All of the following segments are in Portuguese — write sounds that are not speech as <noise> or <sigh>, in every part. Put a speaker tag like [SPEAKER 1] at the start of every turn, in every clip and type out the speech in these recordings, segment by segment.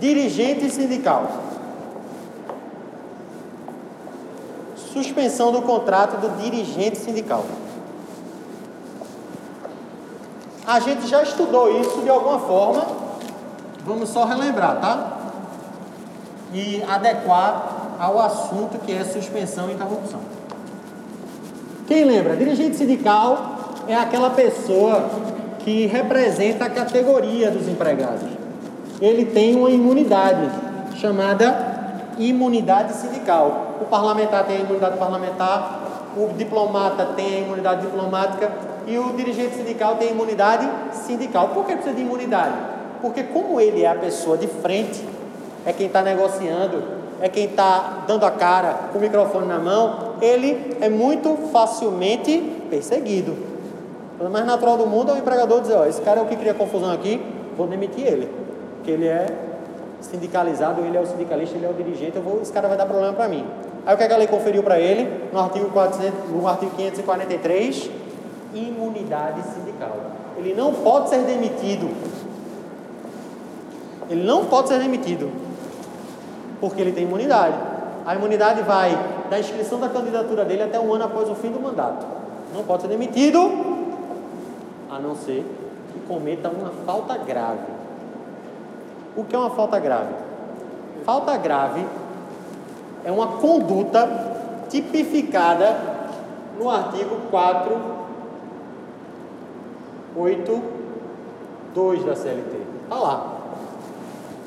[SPEAKER 1] Dirigente sindical. Suspensão do contrato do dirigente sindical. A gente já estudou isso de alguma forma. Vamos só relembrar, tá? E adequar ao assunto que é suspensão e interrupção. Quem lembra? Dirigente sindical é aquela pessoa que representa a categoria dos empregados. Ele tem uma imunidade chamada imunidade sindical. O parlamentar tem a imunidade parlamentar, o diplomata tem a imunidade diplomática e o dirigente sindical tem a imunidade sindical. Por que precisa de imunidade? Porque como ele é a pessoa de frente, é quem está negociando, é quem está dando a cara com o microfone na mão, ele é muito facilmente perseguido. O mais natural do mundo é o empregador dizer, ó, esse cara é o que cria confusão aqui, vou demitir ele. Porque ele é sindicalizado, ele é o sindicalista, ele é o dirigente, eu vou, esse cara vai dar problema para mim. Aí o que, é que a lei conferiu para ele? No artigo, 400, no artigo 543, imunidade sindical. Ele não pode ser demitido. Ele não pode ser demitido. Porque ele tem imunidade. A imunidade vai da inscrição da candidatura dele até um ano após o fim do mandato. Não pode ser demitido, a não ser que cometa uma falta grave. O que é uma falta grave? Falta grave é uma conduta tipificada no artigo 4, 8, 2 da CLT. Está lá.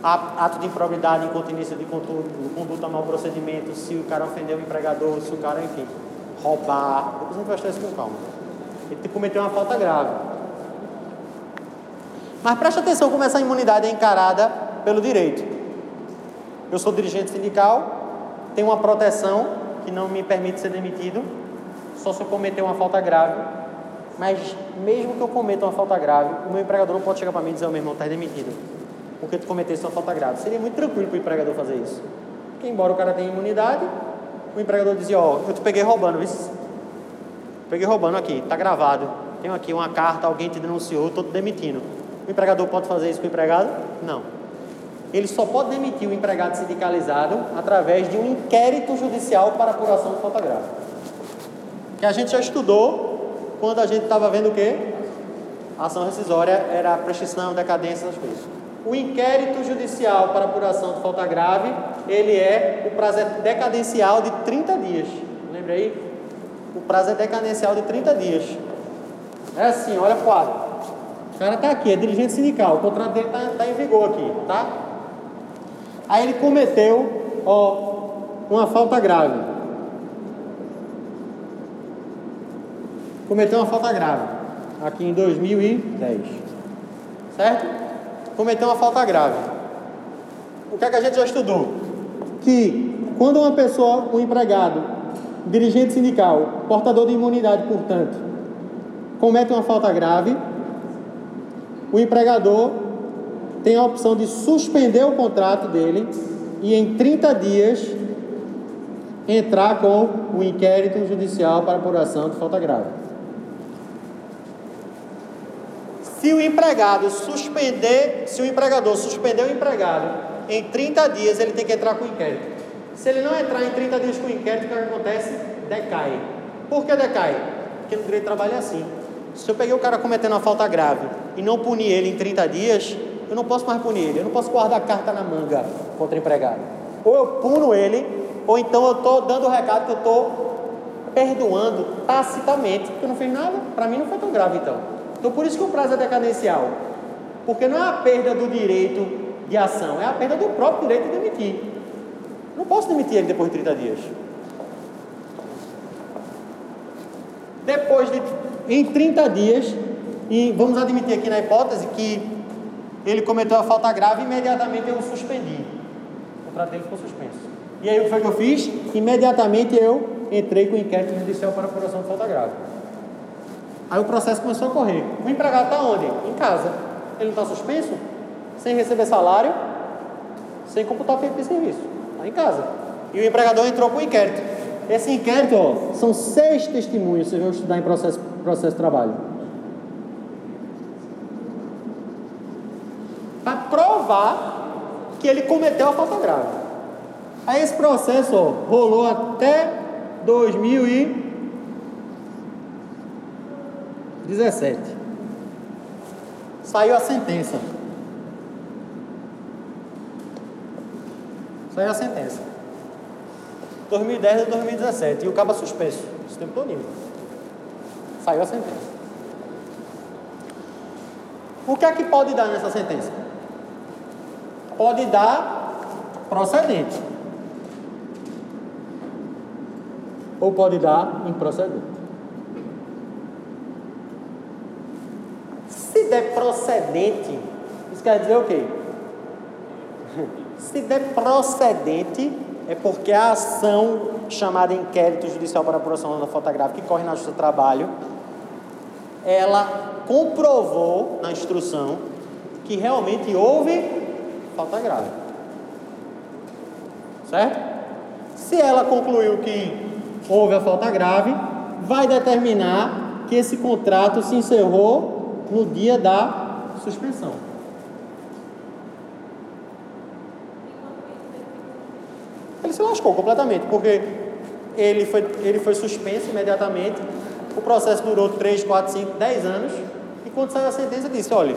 [SPEAKER 1] Ato de improbidade, incontinência de conduta, mau procedimento, se o cara ofendeu o empregador, se o cara, enfim, roubar. Depois a gente vai estar isso com calma. Ele cometeu uma falta grave. Mas preste atenção como essa imunidade é encarada pelo direito. Eu sou dirigente sindical, tenho uma proteção que não me permite ser demitido, só se eu cometer uma falta grave. Mas mesmo que eu cometa uma falta grave, o meu empregador não pode chegar para mim e dizer, oh, meu irmão, está demitido. Porque tu cometeste uma falta grave. Seria muito tranquilo para o empregador fazer isso. Porque embora o cara tenha imunidade, o empregador dizia, ó, oh, eu te peguei roubando, viu? Peguei roubando aqui, está gravado. Tenho aqui uma carta, alguém te denunciou, estou te demitindo. O empregador pode fazer isso com o empregado? Não. Ele só pode demitir o empregado sindicalizado através de um inquérito judicial para apuração de falta grave. Que a gente já estudou quando a gente estava vendo o quê? A ação rescisória era a prescrição, decadência, essas coisas. O inquérito judicial para apuração de falta grave, ele é o prazo decadencial de 30 dias. Lembra aí? O prazo é decadencial de 30 dias. É assim, olha o quadro. O cara está aqui, é dirigente sindical, o contrato dele está tá em vigor aqui, tá? Aí ele cometeu, ó, uma falta grave. Cometeu uma falta grave. Aqui em 2010. Certo? Cometeu uma falta grave. O que, é que a gente já estudou? Que quando uma pessoa, um empregado, dirigente sindical, portador de imunidade, portanto, comete uma falta grave, o empregador tem a opção de suspender o contrato dele e em 30 dias entrar com o inquérito judicial para apuração de falta grave. Se o empregado suspender, se o empregador suspender o empregado em 30 dias, ele tem que entrar com o inquérito. Se ele não entrar em 30 dias com o inquérito, o que acontece? Decai. Por que decai? Porque no direito de trabalho é assim. Se eu peguei o cara cometendo uma falta grave e não punir ele em 30 dias, eu não posso mais punir ele, eu não posso guardar carta na manga contra o empregado. Ou eu puno ele, ou então eu estou dando o recado que eu estou perdoando tacitamente, porque eu não fiz nada, para mim não foi tão grave então. Então por isso que o prazo é decadencial. Porque não é a perda do direito de ação, é a perda do próprio direito de demitir. Não posso demitir ele depois de 30 dias. Depois de em 30 dias, e vamos admitir aqui na hipótese que ele cometeu a falta grave, imediatamente eu o suspendi. O contrato dele ficou suspenso. E aí o que foi que eu fiz? Imediatamente eu entrei com inquérito judicial para apuração de falta grave. Aí o processo começou a correr. O empregado está onde? Em casa. Ele não está suspenso? Sem receber salário, sem computar tempo de serviço. Está em casa. E o empregador entrou com o inquérito. Esse inquérito, ó, são seis testemunhos, vocês vão estudar em processo, processo de trabalho. para provar que ele cometeu a falta grave. Aí esse processo ó, rolou até 2017. Saiu a sentença. Saiu a sentença. 2010 a 2017. E o cabo suspenso. Esse tempo todo. Saiu a sentença. O que é que pode dar nessa sentença? Pode dar procedente. Ou pode dar improcedente. Se der procedente, isso quer dizer o quê? Se der procedente, é porque a ação chamada inquérito judicial para apuração da fotográfica que corre na Justiça do Trabalho, ela comprovou na instrução que realmente houve falta grave. Certo? Se ela concluiu que houve a falta grave, vai determinar que esse contrato se encerrou no dia da suspensão. Ele se lascou completamente, porque ele foi, ele foi suspenso imediatamente, o processo durou 3, 4, 5, 10 anos, e quando saiu a sentença, disse: olha,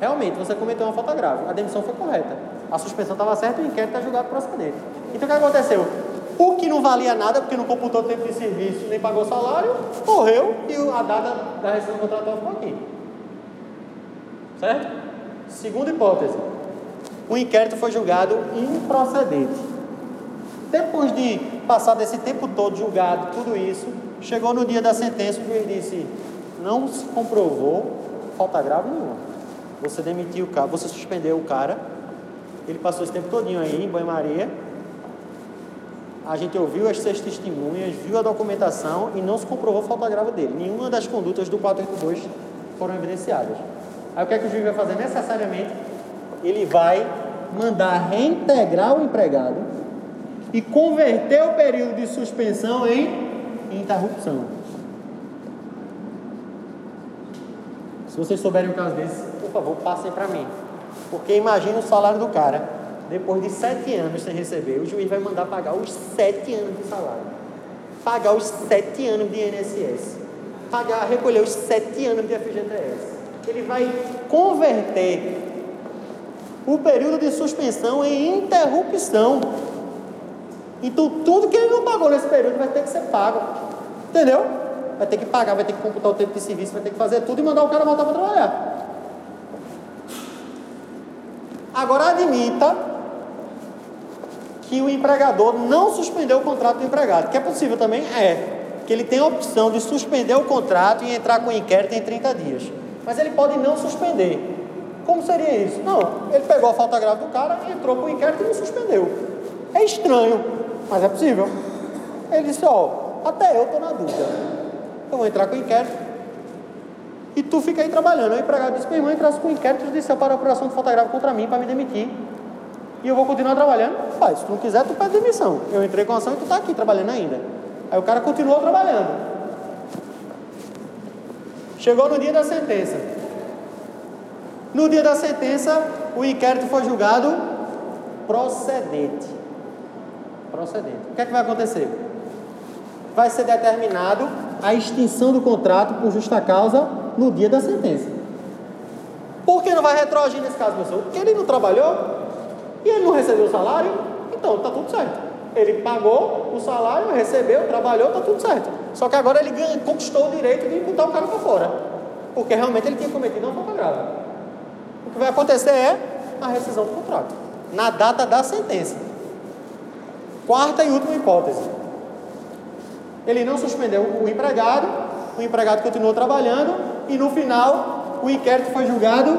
[SPEAKER 1] realmente você cometeu uma falta grave, a demissão foi correta, a suspensão estava certa e o inquérito está julgado procedente. Então o que aconteceu? O que não valia nada, porque não computou tempo de serviço nem pagou salário, morreu e a data da rescisão contratual ficou aqui. Certo? Segunda hipótese: o inquérito foi julgado improcedente. Depois de passar desse tempo todo julgado, tudo isso, chegou no dia da sentença, o juiz disse: não se comprovou falta grave nenhuma. Você demitiu o cara, você suspendeu o cara, ele passou esse tempo todinho aí em banho-maria. A gente ouviu as seis testemunhas, viu a documentação e não se comprovou falta grave dele. Nenhuma das condutas do 482 foram evidenciadas. Aí o que é que o juiz vai fazer? Necessariamente, ele vai mandar reintegrar o empregado e converter o período de suspensão em interrupção. Se vocês souberem um caso desse, por favor, passem para mim. Porque imagina o salário do cara, depois de sete anos sem receber, o juiz vai mandar pagar os sete anos de salário. Pagar os sete anos de INSS. Pagar, recolher os sete anos de FGTS. Ele vai converter o período de suspensão em interrupção. Então, tudo que ele não pagou nesse período vai ter que ser pago. Entendeu? vai ter que pagar, vai ter que computar o tempo de serviço, vai ter que fazer tudo e mandar o cara voltar para trabalhar. Agora admita que o empregador não suspendeu o contrato do empregado, que é possível também? É. Que ele tem a opção de suspender o contrato e entrar com inquérito em 30 dias. Mas ele pode não suspender. Como seria isso? Não, ele pegou a falta grave do cara, entrou com o inquérito e não suspendeu. É estranho, mas é possível. Ele disse, ó, até eu estou na dúvida. Eu vou entrar com inquérito. E tu fica aí trabalhando. O empregado disse: meu irmão entrasse com inquérito judicial para apuração de fotográfico contra mim para me demitir. E eu vou continuar trabalhando. Pai, se tu não quiser, tu pede demissão. Eu entrei com ação e tu está aqui trabalhando ainda. Aí o cara continuou trabalhando. Chegou no dia da sentença. No dia da sentença, o inquérito foi julgado procedente. Procedente. O que é que vai acontecer? Vai ser determinado a extinção do contrato por justa causa no dia da sentença. Por que não vai retroagir nesse caso, professor? Porque ele não trabalhou e ele não recebeu o salário, então está tudo certo. Ele pagou o salário, recebeu, trabalhou, está tudo certo. Só que agora ele ganha, conquistou o direito de botar o cara para fora. Porque realmente ele tinha cometido uma falta grave. O que vai acontecer é a rescisão do contrato. Na data da sentença. Quarta e última hipótese. Ele não suspendeu o empregado, o empregado continuou trabalhando e no final o inquérito foi julgado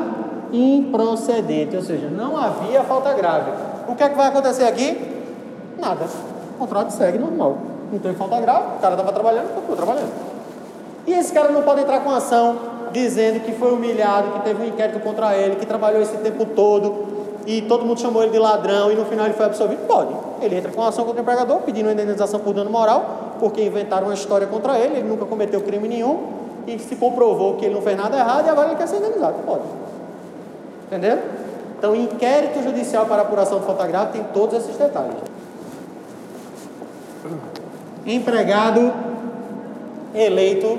[SPEAKER 1] improcedente, ou seja, não havia falta grave. O que é que vai acontecer aqui? Nada. O contrato segue normal. Não tem falta grave, o cara estava trabalhando, continuou trabalhando. E esse cara não pode entrar com ação dizendo que foi humilhado, que teve um inquérito contra ele, que trabalhou esse tempo todo e todo mundo chamou ele de ladrão e no final ele foi absolvido? Pode. Ele entra com ação contra o empregador pedindo indenização por dano moral porque inventaram uma história contra ele, ele nunca cometeu crime nenhum, e se comprovou que ele não fez nada errado, e agora ele quer ser indenizado. Pode. Entenderam? Então, inquérito judicial para apuração do fotográfico tem todos esses detalhes. Empregado eleito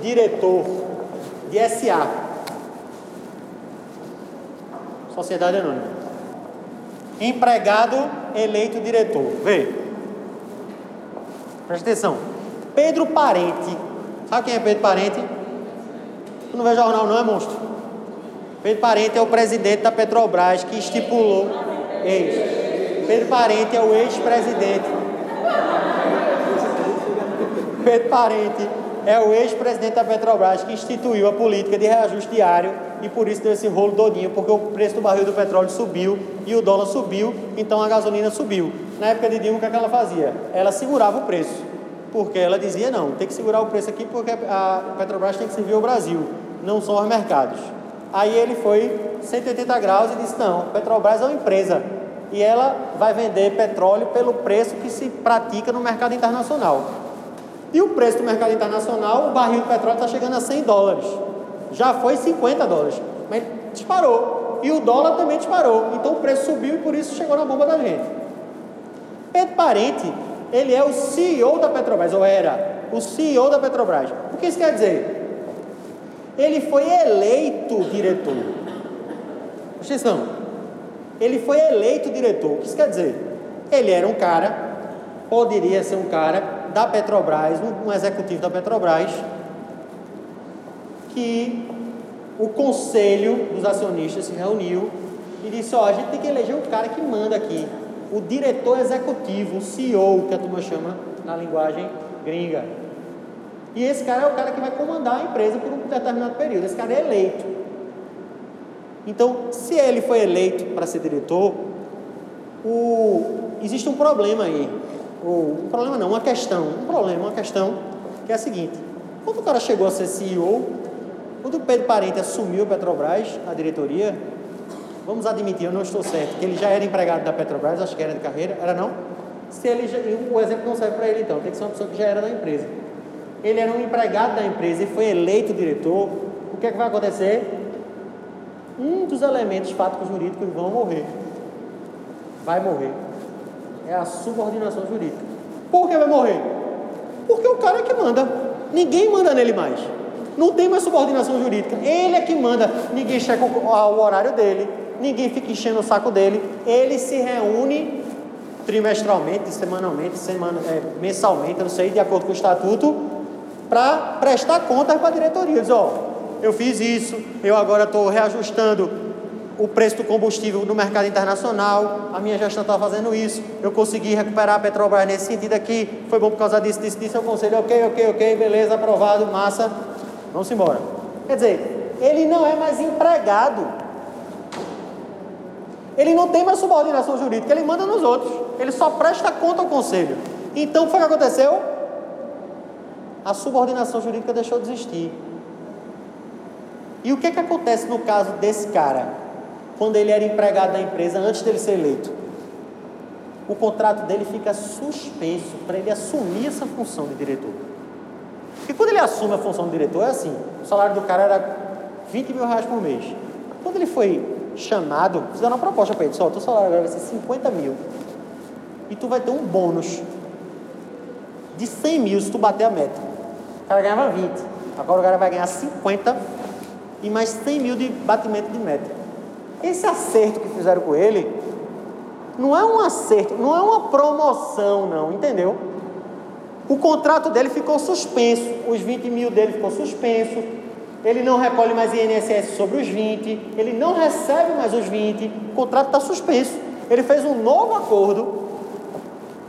[SPEAKER 1] diretor de SA. Sociedade Anônima. Empregado eleito diretor. Vê. Presta atenção. Pedro Parente. Sabe quem é Pedro Parente? Tu não vê jornal não, é monstro. Pedro Parente é o presidente da Petrobras que estipulou. Pedro Parente é o ex-presidente. Pedro Parente é o ex-presidente da Petrobras que instituiu a política de reajuste diário e por isso deu esse rolo todinho, porque o preço do barril do petróleo subiu e o dólar subiu, então a gasolina subiu. Na época de Dilma, o que, é que ela fazia? Ela segurava o preço, porque ela dizia, não, tem que segurar o preço aqui porque a Petrobras tem que servir o Brasil, não só os mercados. Aí ele foi 180 graus e disse, não, Petrobras é uma empresa e ela vai vender petróleo pelo preço que se pratica no mercado internacional. E o preço do mercado internacional, o barril de petróleo está chegando a 100 dólares. Já foi 50 dólares, mas disparou. E o dólar também disparou. Então o preço subiu e por isso chegou na bomba da gente. Pedro Parente, ele é o CEO da Petrobras, ou era o CEO da Petrobras. O que isso quer dizer? Ele foi eleito diretor. Presta atenção. Ele foi eleito diretor. O que isso quer dizer? Ele era um cara, poderia ser um cara da Petrobras, um, um executivo da Petrobras, que o conselho dos acionistas se reuniu e disse: Ó, a gente tem que eleger o cara que manda aqui, o diretor executivo, o CEO, que a turma chama na linguagem gringa. E esse cara é o cara que vai comandar a empresa por um determinado período. Esse cara é eleito. Então, se ele foi eleito para ser diretor, o... existe um problema aí ou um problema não, uma questão, um problema, uma questão, que é a seguinte: quando o cara chegou a ser CEO, quando o Pedro Parente assumiu a Petrobras, a diretoria, vamos admitir, eu não estou certo, que ele já era empregado da Petrobras, acho que era de carreira, era não? Se ele já, o exemplo não serve para ele então, tem que ser uma pessoa que já era da empresa. Ele era um empregado da empresa e foi eleito diretor, o que é que vai acontecer? Um dos elementos fáticos jurídicos vão morrer. Vai morrer é a subordinação jurídica. Por que vai morrer? Porque o cara é que manda. Ninguém manda nele mais. Não tem mais subordinação jurídica. Ele é que manda. Ninguém checa o, horário dele. Ninguém fica enchendo o saco dele. Ele se reúne trimestralmente, semanalmente, semana, é, mensalmente, não sei, de acordo com o estatuto, para prestar contas para a diretoria. Diz, ó, eu fiz isso, eu agora estou reajustando o preço do combustível no mercado internacional, a minha gestão está fazendo isso, eu consegui recuperar a Petrobras nesse sentido aqui, foi bom por causa disso, disso, disso, eu conselho, ok, ok, ok, beleza, aprovado, massa, vamos embora. Quer dizer, ele não é mais empregado, ele não tem mais subordinação jurídica, ele manda nos outros, ele só presta conta ao conselho. Então, o que foi que aconteceu? A subordinação jurídica deixou de existir. E o que, que acontece no caso desse cara? quando ele era empregado da empresa antes dele ser eleito. O contrato dele fica suspenso para ele assumir essa função de diretor. E quando ele assume a função de diretor, é assim: o salário do cara era 20 mil reais por mês. Quando ele foi chamado, fizeram uma proposta para ele: só, teu salário agora vai ser 50 mil. E tu vai ter um bônus de 100 mil se tu bater a meta. O cara ganhava 20. Agora o cara vai ganhar 50 e mais 100 mil de batimento de meta. Esse acerto que fizeram com ele não é um acerto, não é uma promoção, não, entendeu? O contrato dele ficou suspenso, os 20 mil dele ficou suspenso, ele não recolhe mais INSS sobre os 20, ele não recebe mais os 20, o contrato está suspenso. Ele fez um novo acordo,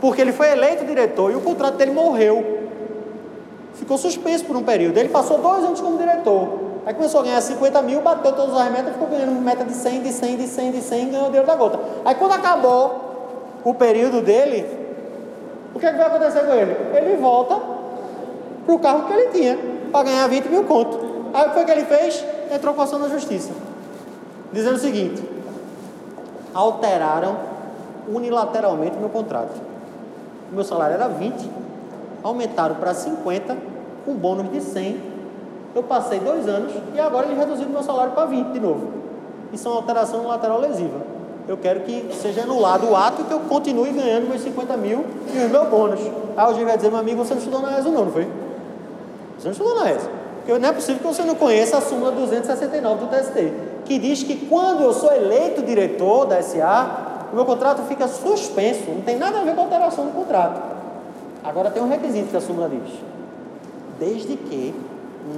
[SPEAKER 1] porque ele foi eleito diretor e o contrato dele morreu. Ficou suspenso por um período. Ele passou dois anos como diretor. Aí começou a ganhar 50 mil, bateu todas as metas, ficou ganhando meta de 100, de 100, de 100, de 100, ganhou o dinheiro da gota. Aí quando acabou o período dele, o que, é que vai acontecer com ele? Ele volta para o carro que ele tinha, para ganhar 20 mil conto. Aí o que foi que ele fez? Entrou com ação na justiça, dizendo o seguinte: alteraram unilateralmente meu contrato. O meu salário era 20, aumentaram para 50, com bônus de 100 eu passei dois anos e agora eles reduziram meu salário para 20 de novo. Isso é uma alteração lateral lesiva. Eu quero que seja anulado o ato e que eu continue ganhando meus 50 mil e os meus bônus. Aí o vai dizer, meu amigo, você não estudou na ESO não, não foi? Você não estudou na ESO. Porque não é possível que você não conheça a súmula 269 do TST, que diz que quando eu sou eleito diretor da SA, o meu contrato fica suspenso, não tem nada a ver com a alteração do contrato. Agora tem um requisito que a súmula diz. Desde que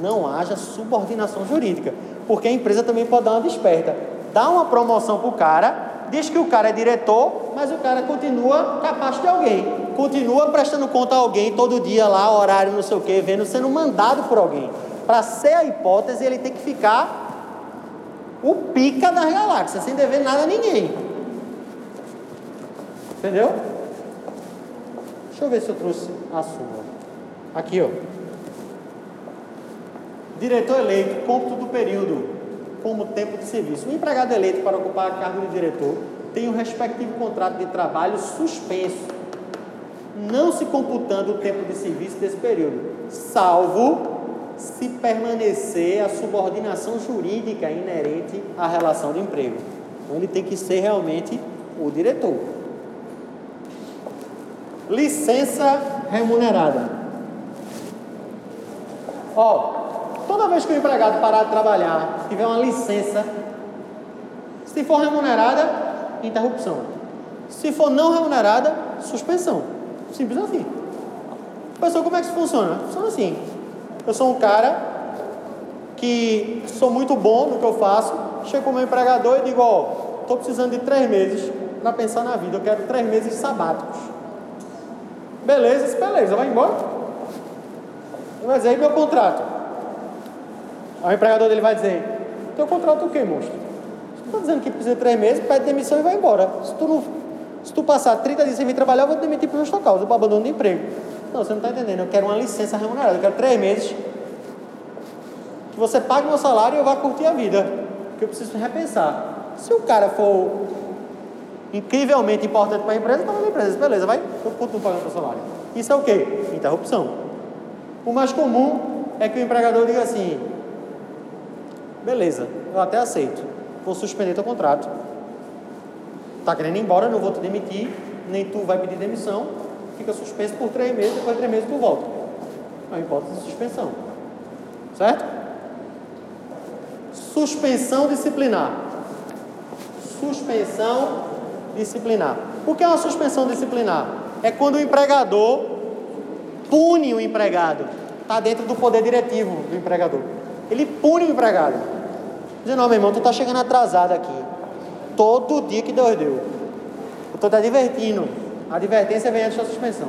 [SPEAKER 1] não haja subordinação jurídica. Porque a empresa também pode dar uma desperta. Dá uma promoção para o cara, diz que o cara é diretor, mas o cara continua capaz de alguém. Continua prestando conta a alguém todo dia lá, horário, não sei o quê, vendo, sendo mandado por alguém. Para ser a hipótese, ele tem que ficar o pica das galáxias, sem dever nada a ninguém. Entendeu? Deixa eu ver se eu trouxe a súmula. Aqui, ó. Diretor eleito, cômputo do período como tempo de serviço. O empregado eleito para ocupar a cargo de diretor tem o respectivo contrato de trabalho suspenso, não se computando o tempo de serviço desse período, salvo se permanecer a subordinação jurídica inerente à relação de emprego. Então ele tem que ser realmente o diretor. Licença remunerada. Ó, toda vez que o empregado parar de trabalhar, tiver uma licença, se for remunerada, interrupção. Se for não remunerada, suspensão. Simples assim. Pessoal, como é que isso funciona? Funciona assim. Eu sou um cara que sou muito bom no que eu faço, chego com meu empregador e digo, ó, estou precisando de três meses para pensar na vida, eu quero três meses sabáticos. Beleza, beleza, vai embora. Mas aí meu contrato. Aí o empregador dele vai dizer, teu contrato o quê, monstro? Você está dizendo que precisa de três meses, pede demissão e vai embora. Se tu, não, se tu passar 30 dias sem vir trabalhar, eu vou te demitir por justa causa, por abandono de emprego. Não, você não está entendendo. Eu quero uma licença remunerada, eu quero três meses que você pague meu salário e eu vá curtir a vida. Que eu preciso repensar. Se o cara for incrivelmente importante para a empresa, está na empresa. Beleza, vai, eu continuo pagando meu salário. Isso é o quê? Interrupção. O mais comum é que o empregador diga assim: beleza, eu até aceito, vou suspender teu contrato. Está querendo ir embora, não vou te demitir, nem tu vai pedir demissão, fica suspenso por três meses, depois de três meses tu volta. É uma hipótese de suspensão. Certo? Suspensão disciplinar. Suspensão disciplinar. O que é uma suspensão disciplinar? É quando o empregador pune o empregado. Está dentro do poder diretivo do empregador. Ele pune o empregado. Dizendo, não, meu irmão, tu está chegando atrasado aqui. Todo dia que Deus deu. Eu estou te advertindo. A advertência vem antes da suspensão.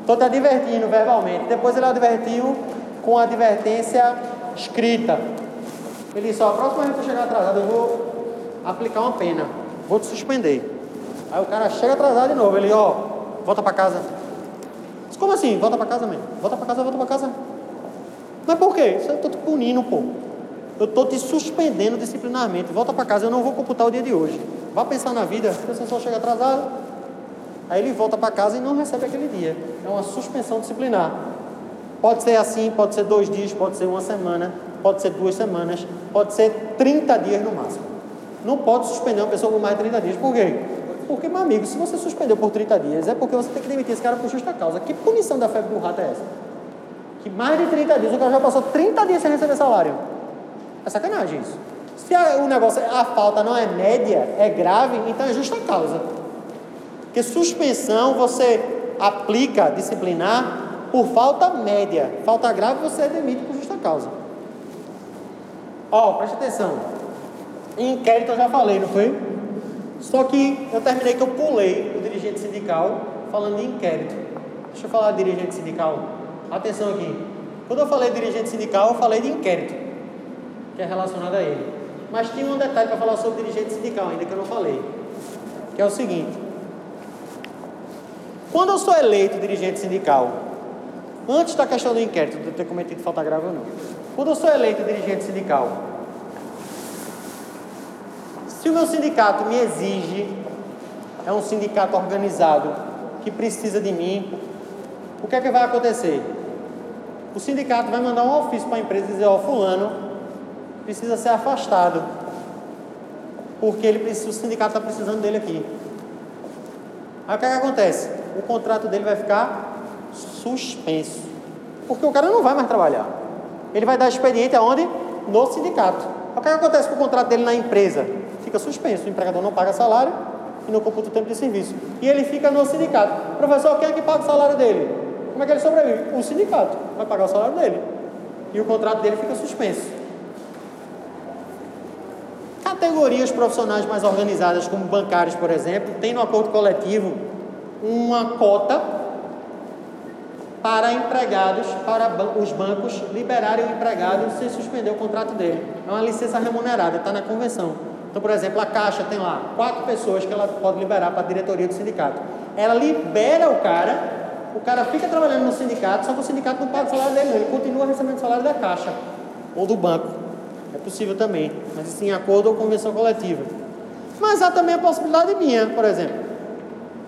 [SPEAKER 1] Estou te advertindo verbalmente. Depois ele advertiu com a advertência escrita. Ele disse, ó, a próxima vez que eu chegar atrasado, eu vou aplicar uma pena. Vou te suspender. Aí o cara chega atrasado de novo. Ele, ó, volta para casa. Disse, como assim? Volta para casa mesmo. Volta para casa, volta para casa. Mas por quê? Eu estou te punindo, pô. Eu estou te suspendendo disciplinarmente. Volta para casa, eu não vou computar o dia de hoje. Vá pensar na vida. Você só chega atrasado, Aí ele volta para casa e não recebe aquele dia. É uma suspensão disciplinar. Pode ser assim, pode ser dois dias, pode ser uma semana, pode ser duas semanas, pode ser 30 dias no máximo. Não pode suspender uma pessoa por mais de 30 dias. Por quê? Porque, meu amigo, se você suspendeu por 30 dias, é porque você tem que demitir esse cara por justa causa. Que punição da febre do é essa? Que mais de 30 dias, o cara já passou 30 dias sem receber salário. É sacanagem isso. Se a, o negócio, a falta não é média, é grave, então é justa causa. Porque suspensão você aplica disciplinar por falta média. Falta grave você é demite por justa causa. Ó, preste atenção. Em inquérito eu já falei, não foi? Só que eu terminei que eu pulei o dirigente sindical falando de inquérito. Deixa eu falar de dirigente sindical. Atenção aqui. Quando eu falei de dirigente sindical, eu falei de inquérito, que é relacionado a ele. Mas tinha um detalhe para falar sobre dirigente sindical ainda que eu não falei. Que é o seguinte. Quando eu sou eleito dirigente sindical, antes da questão do inquérito, de ter cometido falta grave ou não, quando eu sou eleito dirigente sindical, se o meu sindicato me exige, é um sindicato organizado que precisa de mim, o que é que vai acontecer? O sindicato vai mandar um ofício para a empresa e dizer: Ó, oh, Fulano precisa ser afastado porque ele precisa, o sindicato está precisando dele aqui. Aí o que, é que acontece? O contrato dele vai ficar suspenso. Porque o cara não vai mais trabalhar. Ele vai dar expediente aonde? No sindicato. O que, é que acontece com o contrato dele na empresa? Fica suspenso. O empregador não paga salário e não computa o tempo de serviço. E ele fica no sindicato. Professor, quem é que paga o salário dele? Como é que ele sobrevive? O sindicato vai pagar o salário dele. E o contrato dele fica suspenso. Categorias profissionais mais organizadas, como bancários, por exemplo, tem no acordo coletivo uma cota para empregados, para os bancos liberarem o empregado sem suspender o contrato dele. É uma licença remunerada, está na convenção. Então, por exemplo, a Caixa tem lá quatro pessoas que ela pode liberar para a diretoria do sindicato. Ela libera o cara, o cara fica trabalhando no sindicato, só que o sindicato não paga o salário dele, ele continua recebendo o salário da Caixa ou do banco. É possível também, mas isso em acordo a convenção coletiva. Mas há também a possibilidade minha, por exemplo.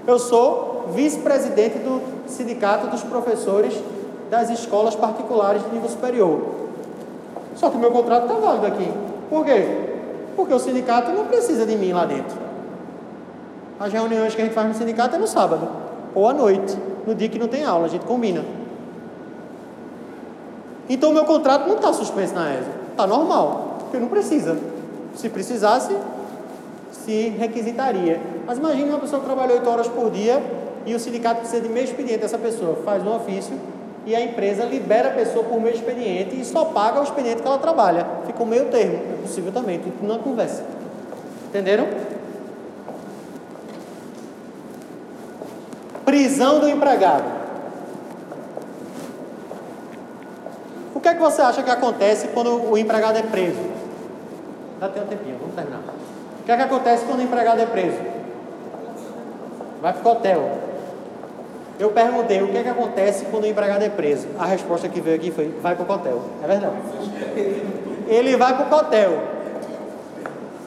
[SPEAKER 1] Eu sou vice-presidente do Sindicato dos Professores das Escolas Particulares de Nível Superior. Só que o meu contrato está válido aqui. Por quê? Porque o sindicato não precisa de mim lá dentro. As reuniões que a gente faz no sindicato é no sábado ou à noite, no dia que não tem aula, a gente combina. Então o meu contrato não está suspenso na ESA. Está normal, porque não precisa. Se precisasse, se requisitaria. Mas imagine uma pessoa que trabalhou 8 horas por dia e o sindicato precisa de meio expediente dessa pessoa. Faz um ofício e a empresa libera a pessoa por meio expediente e só paga o expediente que ela trabalha. Fica um meio termo. É possível também, tudo na conversa. Entenderam? Prisão do empregado. O que é que você acha que acontece quando o empregado é preso? Já tem um tempinho, vamos terminar. O que é que acontece quando o empregado é preso? Vai para o hotel. Eu perguntei o que é que acontece quando o empregado é preso. A resposta que veio aqui foi: vai para o hotel. É verdade. Ele vai para o hotel.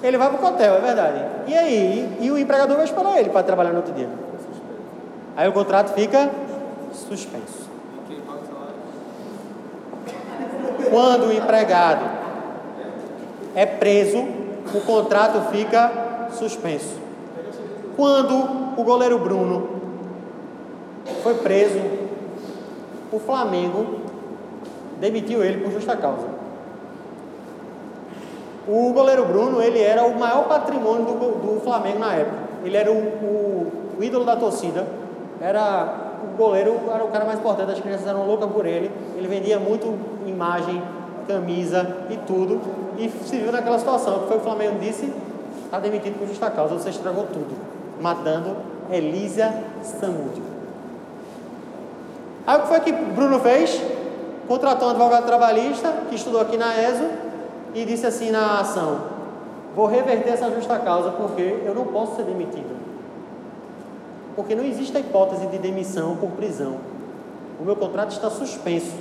[SPEAKER 1] Ele vai para o hotel, é verdade. E aí? E o empregador vai esperar ele para trabalhar no outro dia. Aí o contrato fica suspenso. Quando o empregado é preso, o contrato fica suspenso. Quando o goleiro Bruno foi preso, o Flamengo demitiu ele por justa causa. O goleiro Bruno, ele era o maior patrimônio do, do Flamengo na época. Ele era o, o, o ídolo da torcida, era o goleiro era o cara mais importante, as crianças eram loucas por ele. Ele vendia muito imagem, camisa e tudo. E se viu naquela situação, que foi o Flamengo disse, está demitido por justa causa, você estragou tudo. Matando Elísia Samúdio. Aí o que foi que Bruno fez? Contratou um advogado trabalhista que estudou aqui na ESO e disse assim na ação: Vou reverter essa justa causa porque eu não posso ser demitido. Porque não existe a hipótese de demissão por prisão. O meu contrato está suspenso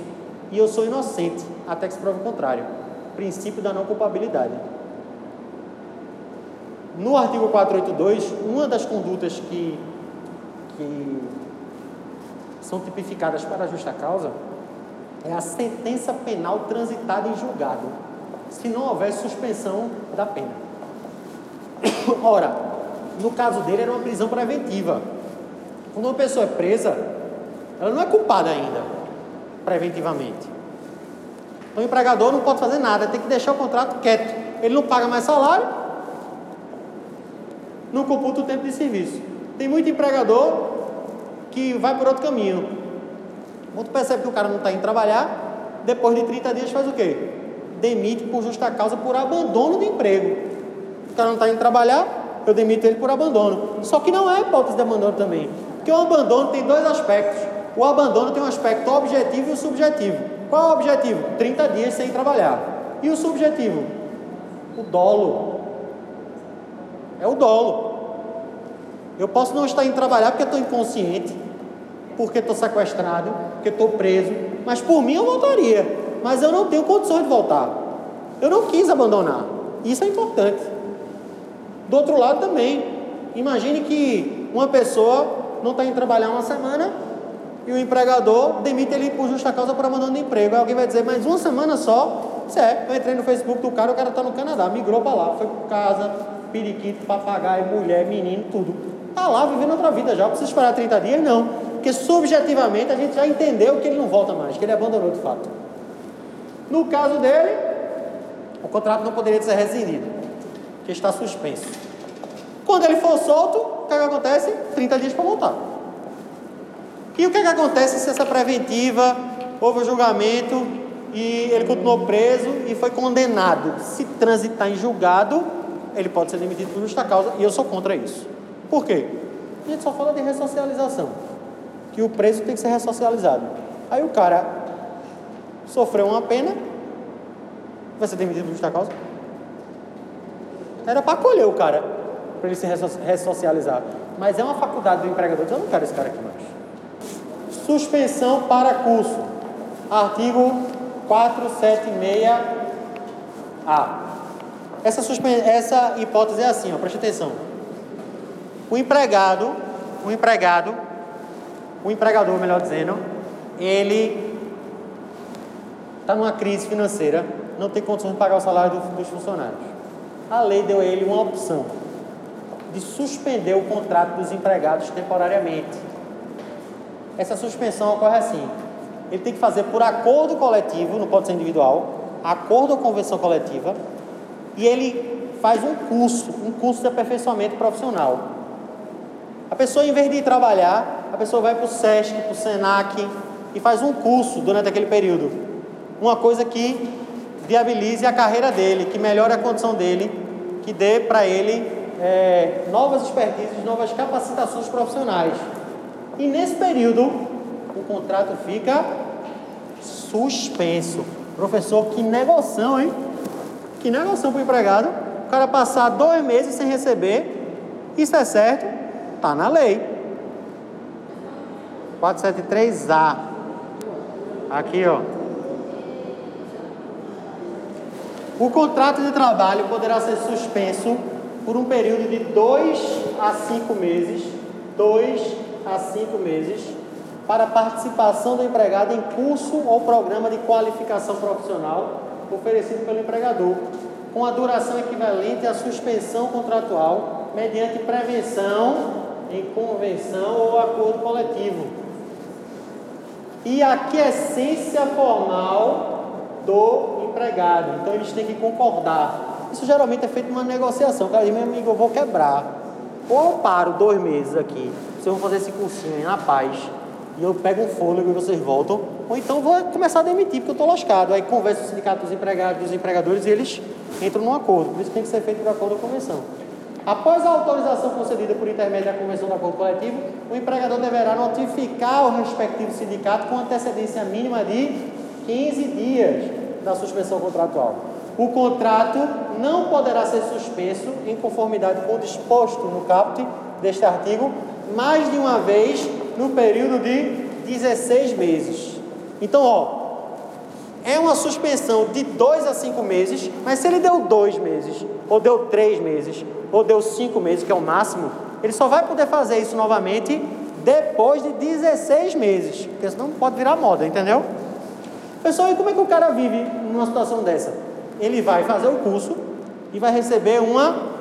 [SPEAKER 1] e eu sou inocente até que se prove o contrário. Princípio da não culpabilidade. No artigo 482, uma das condutas que, que são tipificadas para a justa causa é a sentença penal transitada em julgado, se não houver suspensão da pena. <coughs> Ora, no caso dele era uma prisão preventiva. Quando uma pessoa é presa, ela não é culpada ainda, preventivamente. Então o empregador não pode fazer nada, tem que deixar o contrato quieto. Ele não paga mais salário, não computa o tempo de serviço. Tem muito empregador que vai por outro caminho. Quando percebe que o cara não está indo trabalhar, depois de 30 dias faz o quê? Demite por justa causa por abandono de emprego. O cara não está indo trabalhar, eu demito ele por abandono. Só que não é hipótese de abandono também. Porque o abandono tem dois aspectos. O abandono tem um aspecto objetivo e o subjetivo. Qual é o objetivo? 30 dias sem trabalhar. E o subjetivo? O dolo. É o dolo. Eu posso não estar indo trabalhar porque estou inconsciente, porque estou sequestrado, porque estou preso, mas por mim eu voltaria. Mas eu não tenho condições de voltar. Eu não quis abandonar. Isso é importante. Do outro lado também, imagine que uma pessoa não está indo trabalhar uma semana e o empregador demite ele por justa causa por abandono de emprego. Aí alguém vai dizer, mas uma semana só? Isso é, eu entrei no Facebook do cara, o cara está no Canadá, migrou para lá, foi para casa, periquito, papagaio, mulher, menino, tudo. Está lá vivendo outra vida já, precisa esperar 30 dias? Não. Porque subjetivamente a gente já entendeu que ele não volta mais, que ele abandonou de fato. No caso dele, o contrato não poderia ser rescindido, que está suspenso. Quando ele for solto, o que, é que acontece? 30 dias para voltar. E o que, é que acontece se essa preventiva, houve o julgamento e ele continuou preso e foi condenado? Se transitar em julgado, ele pode ser demitido por justa causa e eu sou contra isso. Por quê? A gente só fala de ressocialização, que o preso tem que ser ressocializado. Aí o cara sofreu uma pena, vai ser demitido por justa causa? Era para acolher o cara, para ele se ressocializar. Mas é uma faculdade do empregador, eu não quero esse cara aqui mais. Suspensão para curso. Artigo 476A. Essa, essa hipótese é assim, ó, preste atenção. O empregado, o empregado, o empregador, melhor dizendo, ele está numa crise financeira, não tem condições de pagar o salário dos funcionários. A lei deu a ele uma opção de suspender o contrato dos empregados temporariamente. Essa suspensão ocorre assim: ele tem que fazer por acordo coletivo, não pode ser individual, acordo ou convenção coletiva, e ele faz um curso, um curso de aperfeiçoamento profissional. A pessoa, em vez de ir trabalhar, a pessoa vai para o SESC, para o SENAC e faz um curso durante aquele período. Uma coisa que viabilize a carreira dele, que melhore a condição dele, que dê para ele é, novas expertises, novas capacitações profissionais. E nesse período, o contrato fica suspenso. Professor, que negociação, hein? Que negociação para o empregado. O cara passar dois meses sem receber. Isso é certo? Está na lei. 473A. Aqui, ó. O contrato de trabalho poderá ser suspenso por um período de dois a cinco meses. Dois a cinco meses para participação do empregado em curso ou programa de qualificação profissional oferecido pelo empregador, com a duração equivalente à suspensão contratual mediante prevenção em convenção ou acordo coletivo. E aquiescência formal do empregado. Então eles têm que concordar. Isso geralmente é feito numa negociação. O cara diz, meu amigo, eu vou quebrar. Ou eu paro dois meses aqui, vocês vão fazer esse cursinho aí na paz e eu pego um fôlego e vocês voltam, ou então vou começar a demitir porque eu estou lascado. Aí conversa o sindicato dos empregados, dos empregadores e eles entram num acordo. Por isso tem que ser feito de acordo com a convenção. Após a autorização concedida por intermédio da convenção do acordo coletivo, o empregador deverá notificar o respectivo sindicato com antecedência mínima de 15 dias da suspensão contratual. O contrato não poderá ser suspenso em conformidade com o disposto no caput deste artigo mais de uma vez no período de 16 meses. Então, ó, é uma suspensão de dois a cinco meses, mas se ele deu dois meses, ou deu três meses, ou deu cinco meses, que é o máximo, ele só vai poder fazer isso novamente depois de 16 meses, porque senão pode virar moda, entendeu? Pessoal, e como é que o cara vive numa situação dessa? Ele vai fazer o curso e vai receber uma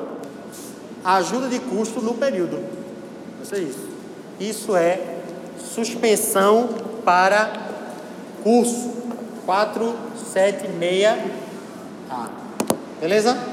[SPEAKER 1] ajuda de custo no período. Isso é isso. Isso é suspensão para curso 476A. Beleza?